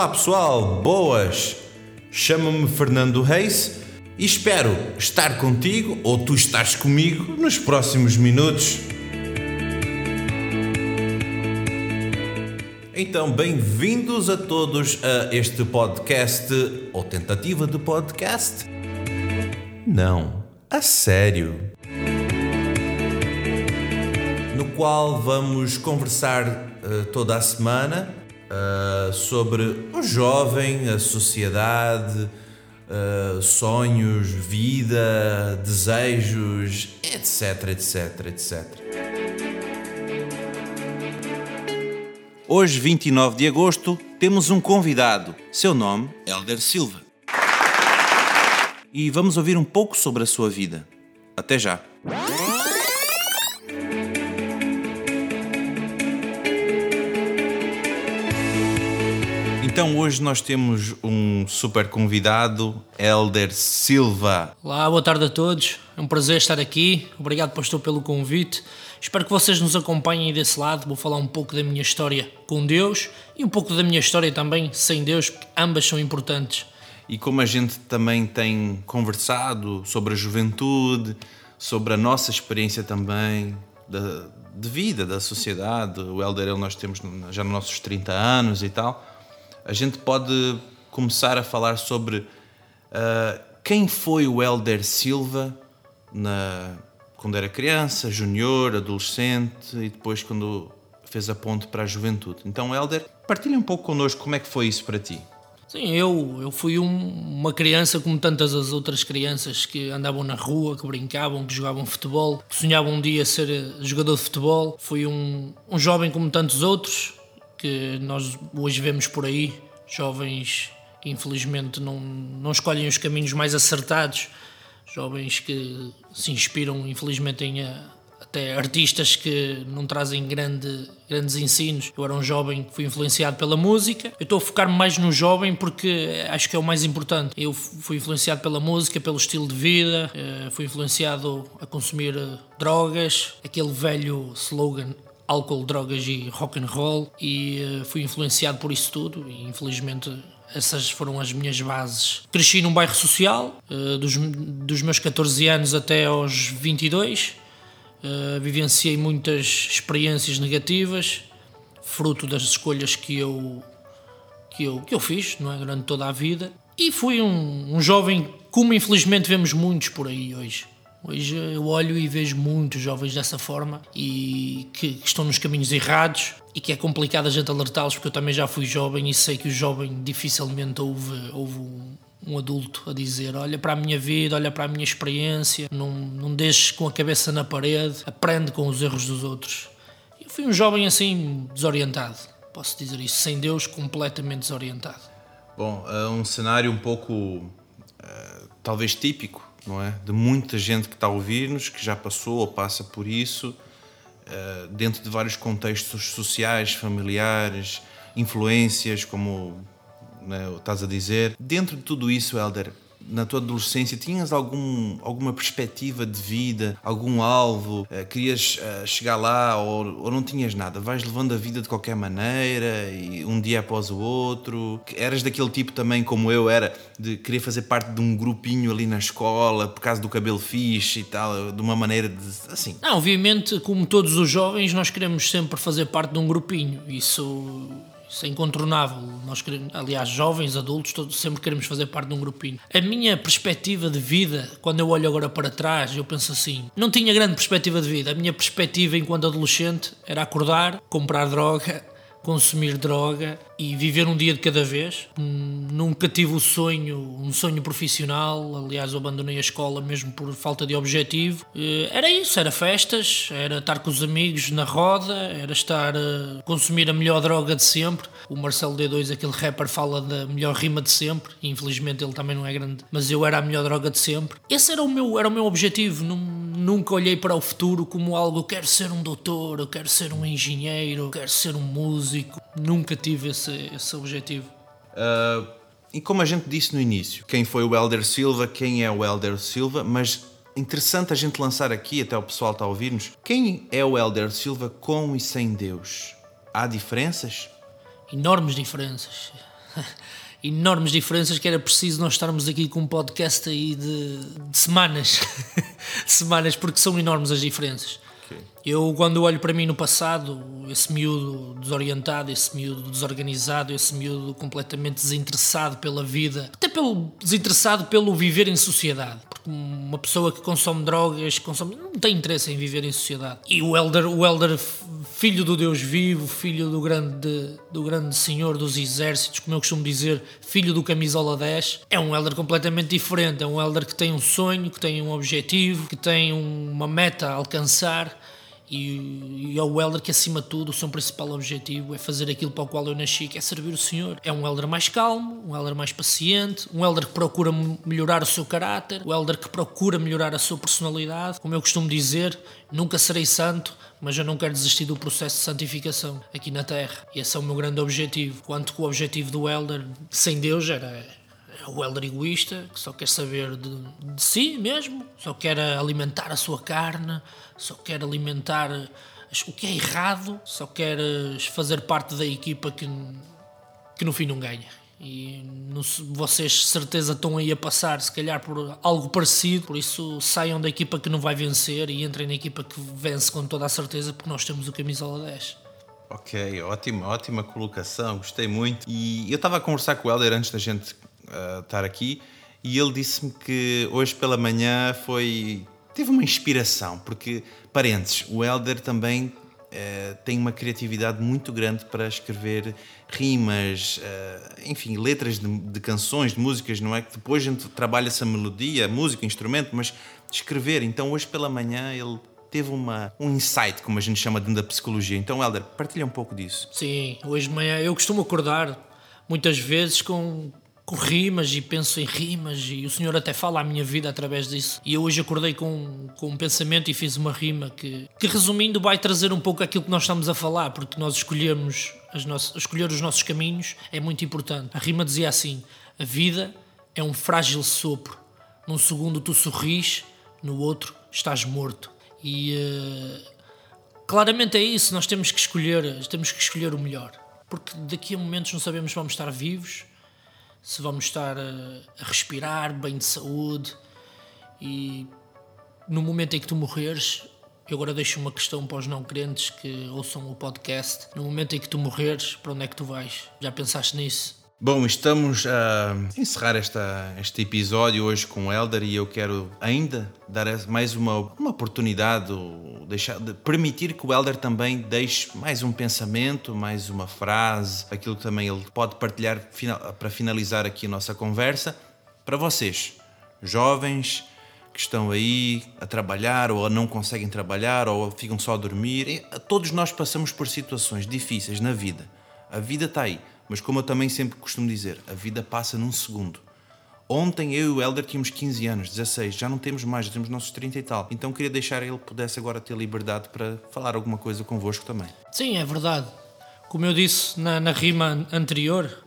Olá pessoal, boas! Chamo-me Fernando Reis e espero estar contigo ou tu estás comigo nos próximos minutos. Então, bem-vindos a todos a este podcast ou tentativa de podcast. Não, a sério. No qual vamos conversar uh, toda a semana uh, sobre o jovem, a sociedade, uh, sonhos, vida, desejos, etc, etc, etc. Hoje, 29 de agosto, temos um convidado. Seu nome, Elder Silva. E vamos ouvir um pouco sobre a sua vida. Até já. Então hoje nós temos um super convidado, Elder Silva. Olá, boa tarde a todos. É um prazer estar aqui. Obrigado, pastor, pelo convite. Espero que vocês nos acompanhem desse lado. Vou falar um pouco da minha história com Deus e um pouco da minha história também sem Deus, porque ambas são importantes. E como a gente também tem conversado sobre a juventude, sobre a nossa experiência também de, de vida, da sociedade, o Elder nós temos já nos nossos 30 anos e tal a gente pode começar a falar sobre uh, quem foi o Elder Silva na, quando era criança, junior, adolescente e depois quando fez a ponte para a juventude. Então, Elder, partilha um pouco connosco como é que foi isso para ti. Sim, eu, eu fui um, uma criança como tantas as outras crianças que andavam na rua, que brincavam, que jogavam futebol, que sonhavam um dia ser jogador de futebol. Fui um, um jovem como tantos outros, que nós hoje vemos por aí, jovens que infelizmente não, não escolhem os caminhos mais acertados, jovens que se inspiram infelizmente em eh, até artistas que não trazem grande, grandes ensinos. Eu era um jovem que fui influenciado pela música. Eu estou a focar-me mais no jovem porque acho que é o mais importante. Eu fui influenciado pela música, pelo estilo de vida, eh, fui influenciado a consumir eh, drogas, aquele velho slogan álcool, drogas e rock and roll e uh, fui influenciado por isso tudo e infelizmente essas foram as minhas bases. Cresci num bairro social, uh, dos, dos meus 14 anos até aos 22. Uh, vivenciei muitas experiências negativas, fruto das escolhas que eu, que eu, que eu fiz não é? durante toda a vida. E fui um, um jovem, como infelizmente vemos muitos por aí hoje. Hoje eu olho e vejo muitos jovens dessa forma e que, que estão nos caminhos errados e que é complicado a gente alertá-los porque eu também já fui jovem e sei que o jovem dificilmente ouve, ouve um, um adulto a dizer olha para a minha vida, olha para a minha experiência, não, não deixes com a cabeça na parede, aprende com os erros dos outros. Eu fui um jovem assim desorientado, posso dizer isso, sem Deus, completamente desorientado. Bom, é um cenário um pouco uh, talvez típico não é? De muita gente que está a ouvir-nos, que já passou ou passa por isso, uh, dentro de vários contextos sociais, familiares, influências, como né, estás a dizer. Dentro de tudo isso, Helder, na tua adolescência tinhas algum, alguma perspectiva de vida, algum alvo, uh, querias uh, chegar lá ou, ou não tinhas nada? Vais levando a vida de qualquer maneira e um dia após o outro? Eras daquele tipo também como eu era, de querer fazer parte de um grupinho ali na escola por causa do cabelo fixe e tal, de uma maneira de, assim? Não, obviamente, como todos os jovens, nós queremos sempre fazer parte de um grupinho. Isso isso é incontornável. Nós queremos, aliás, jovens, adultos, todos sempre queremos fazer parte de um grupinho. A minha perspectiva de vida, quando eu olho agora para trás, eu penso assim: não tinha grande perspectiva de vida. A minha perspectiva enquanto adolescente era acordar, comprar droga, consumir droga e viver um dia de cada vez. Nunca tive o sonho, um sonho profissional, aliás, abandonei a escola mesmo por falta de objetivo. Eh, era isso, era festas, era estar com os amigos na roda, era estar a consumir a melhor droga de sempre. O Marcelo D2, aquele rapper, fala da melhor rima de sempre, infelizmente ele também não é grande, mas eu era a melhor droga de sempre. Esse era o meu, era o meu objetivo, nunca olhei para o futuro como algo, quero ser um doutor, quero ser um engenheiro, quero ser um músico. Nunca tive esse, esse objetivo. Uh, e como a gente disse no início, quem foi o Elder Silva, quem é o Elder Silva, mas interessante a gente lançar aqui, até o pessoal está a ouvir-nos, quem é o Elder Silva com e sem Deus? Há diferenças? Enormes diferenças. enormes diferenças que era preciso nós estarmos aqui com um podcast aí de, de semanas. semanas, porque são enormes as diferenças. Eu, quando olho para mim no passado, esse miúdo desorientado, esse miúdo desorganizado, esse miúdo completamente desinteressado pela vida, até pelo desinteressado pelo viver em sociedade. Porque uma pessoa que consome drogas consome, não tem interesse em viver em sociedade. E o Elder, o Elder filho do Deus vivo, filho do grande, do grande Senhor dos Exércitos, como eu costumo dizer, filho do Camisola 10, é um Elder completamente diferente. É um Elder que tem um sonho, que tem um objetivo, que tem uma meta a alcançar e, e é o elder que, acima de tudo, o seu principal objetivo é fazer aquilo para o qual eu nasci, que é servir o Senhor. É um elder mais calmo, um elder mais paciente, um elder que procura melhorar o seu caráter, um elder que procura melhorar a sua personalidade. Como eu costumo dizer, nunca serei santo, mas eu não quero desistir do processo de santificação aqui na Terra. E esse é o meu grande objetivo. Quanto que o objetivo do elder sem Deus era o elder egoísta, que só quer saber de, de, si mesmo, só quer alimentar a sua carne, só quer alimentar o que é errado, só quer fazer parte da equipa que, que no fim não ganha. E não, vocês certeza estão aí a passar, se calhar, por algo parecido, por isso saiam da equipa que não vai vencer e entrem na equipa que vence com toda a certeza, porque nós temos o camisola 10. Ok, ótima, ótima colocação, gostei muito. E eu estava a conversar com o Helder antes da gente estar aqui e ele disse-me que hoje pela manhã foi teve uma inspiração, porque, parentes, o Helder também uh, tem uma criatividade muito grande para escrever rimas, uh, enfim, letras de, de, canções, de músicas, não é? Que depois a gente trabalha essa melodia, música, instrumento, mas escrever. Então, hoje pela manhã, ele teve uma, um insight, como a gente chama dentro da psicologia. Então, Helder, partilha um pouco disso. Sim, hoje de manhã eu costumo acordar muitas vezes com com rimas e penso em rimas e o Senhor até fala a minha vida através disso. E eu hoje acordei com, com um pensamento e fiz uma rima que, que resumindo vai trazer um pouco aquilo que nós estamos a falar, porque nós escolhemos as nossas, escolher os nossos caminhos é muito importante. A rima dizia assim: a vida é um frágil sopro. Num segundo tu sorris, no outro estás morto. E uh, claramente é isso, nós temos que escolher, temos que escolher o melhor. Porque daqui a momentos não sabemos se vamos estar vivos se vamos estar a, respirar bem de saúde e no momento em que tu morreres, eu agora deixo uma questão para os não crentes que ouçam o podcast. No momento em que tu morreres, para onde é que tu vais? Já pensaste nisso? Bom, estamos a encerrar esta, este episódio hoje com o Elder e eu quero ainda dar mais uma, uma oportunidade, deixar, de permitir que o Elder também deixe mais um pensamento, mais uma frase, aquilo que também ele pode partilhar para finalizar aqui a nossa conversa, para vocês, jovens que estão aí a trabalhar ou não conseguem trabalhar ou ficam só a dormir. Todos nós passamos por situações difíceis na vida. A vida está aí mas como eu também sempre costumo dizer, a vida passa num segundo. Ontem eu e o Helder tínhamos 15 anos, 16, já não temos mais, já temos nossos 30 e tal. Então queria deixar ele pudesse agora ter liberdade para falar alguma coisa convosco também. Sim, é verdade. Como eu disse na, na rima anterior,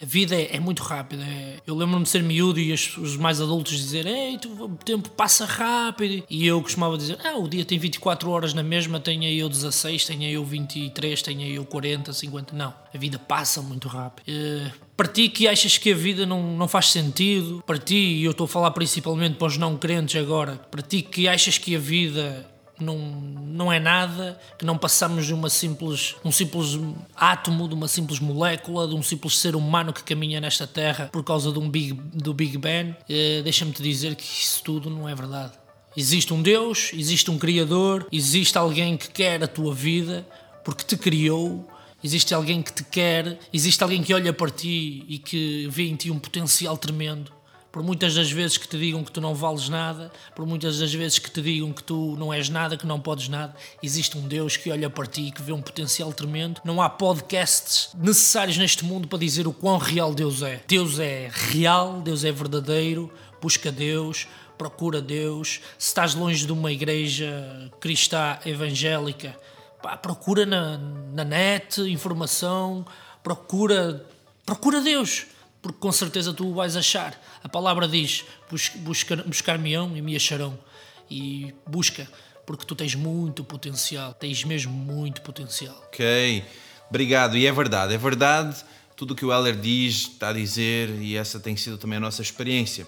a vida é, é muito rápida. É, eu lembro-me de ser miúdo e os, os mais adultos dizer Ei, tu, o tempo passa rápido. E eu costumava dizer: Ah, o dia tem 24 horas na mesma, tenha eu 16, tenha eu 23, tenha eu 40, 50. Não, a vida passa muito rápido. Uh, para ti que achas que a vida não, não faz sentido, para ti, e eu estou a falar principalmente para os não crentes agora, para ti que achas que a vida não, não é nada, que não passamos de uma simples, um simples átomo, de uma simples molécula, de um simples ser humano que caminha nesta Terra por causa de um big, do Big Bang, eh, deixa-me te dizer que isso tudo não é verdade. Existe um Deus, existe um Criador, existe alguém que quer a tua vida porque te criou, existe alguém que te quer, existe alguém que olha para ti e que vê em ti um potencial tremendo por muitas das vezes que te digam que tu não vales nada, por muitas das vezes que te digam que tu não és nada, que não podes nada, existe um Deus que olha para ti, que vê um potencial tremendo. Não há podcasts necessários neste mundo para dizer o quão real Deus é. Deus é real, Deus é verdadeiro, busca Deus, procura Deus. Se estás longe de uma igreja cristã evangélica, pá, procura na, na net informação, procura, procura Deus porque com certeza tu o vais achar. A palavra diz: buscar-me-ão e me acharão. E busca, porque tu tens muito potencial, tens mesmo muito potencial. Ok, obrigado. E é verdade, é verdade. tudo o que o Heller diz, está a dizer, e essa tem sido também a nossa experiência.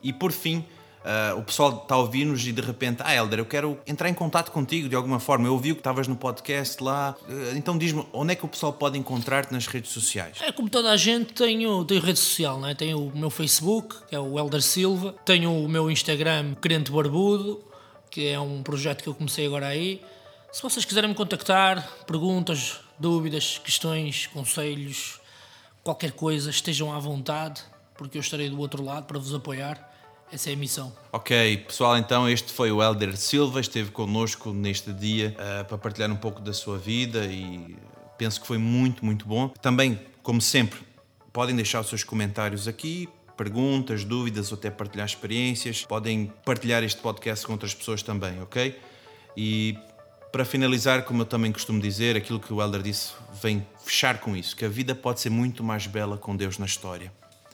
E por fim, Uh, o pessoal está a ouvir-nos e de repente, ah, Helder, eu quero entrar em contato contigo de alguma forma. Eu ouvi que estavas no podcast lá. Uh, então diz-me, onde é que o pessoal pode encontrar-te nas redes sociais? É como toda a gente, tenho, tenho rede social, não é? tenho o meu Facebook, que é o Helder Silva, tenho o meu Instagram, Crente Barbudo, que é um projeto que eu comecei agora aí. Se vocês quiserem me contactar, perguntas, dúvidas, questões, conselhos, qualquer coisa, estejam à vontade, porque eu estarei do outro lado para vos apoiar. Essa é a missão. Ok, pessoal, então este foi o Helder Silva, esteve connosco neste dia uh, para partilhar um pouco da sua vida e penso que foi muito, muito bom. Também, como sempre, podem deixar os seus comentários aqui, perguntas, dúvidas ou até partilhar experiências. Podem partilhar este podcast com outras pessoas também, ok? E para finalizar, como eu também costumo dizer, aquilo que o Elder disse vem fechar com isso, que a vida pode ser muito mais bela com Deus na história.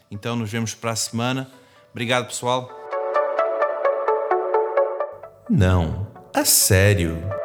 Então nos vemos para a semana. Obrigado, pessoal. Não, a sério.